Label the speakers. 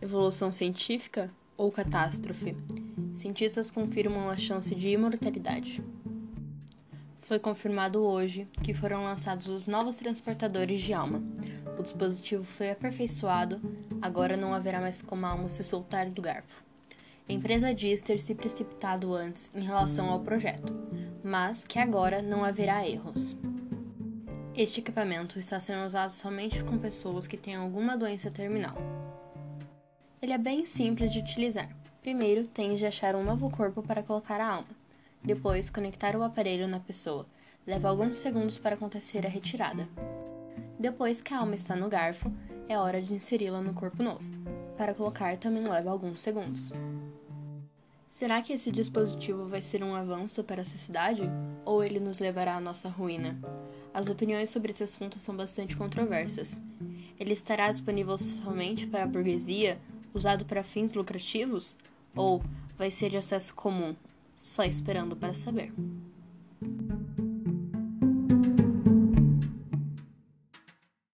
Speaker 1: Revolução científica ou catástrofe? Cientistas confirmam a chance de imortalidade. Foi confirmado hoje que foram lançados os novos transportadores de alma. O dispositivo foi aperfeiçoado, agora não haverá mais como a alma se soltar do garfo. A empresa diz ter se precipitado antes em relação ao projeto, mas que agora não haverá erros. Este equipamento está sendo usado somente com pessoas que têm alguma doença terminal. Ele é bem simples de utilizar. Primeiro, tens de achar um novo corpo para colocar a alma. Depois, conectar o aparelho na pessoa. Leva alguns segundos para acontecer a retirada. Depois que a alma está no garfo, é hora de inseri-la no corpo novo. Para colocar também leva alguns segundos. Será que esse dispositivo vai ser um avanço para a sociedade ou ele nos levará à nossa ruína? As opiniões sobre esse assunto são bastante controversas. Ele estará disponível somente para a burguesia, usado para fins lucrativos, ou vai ser de acesso comum, só esperando para saber?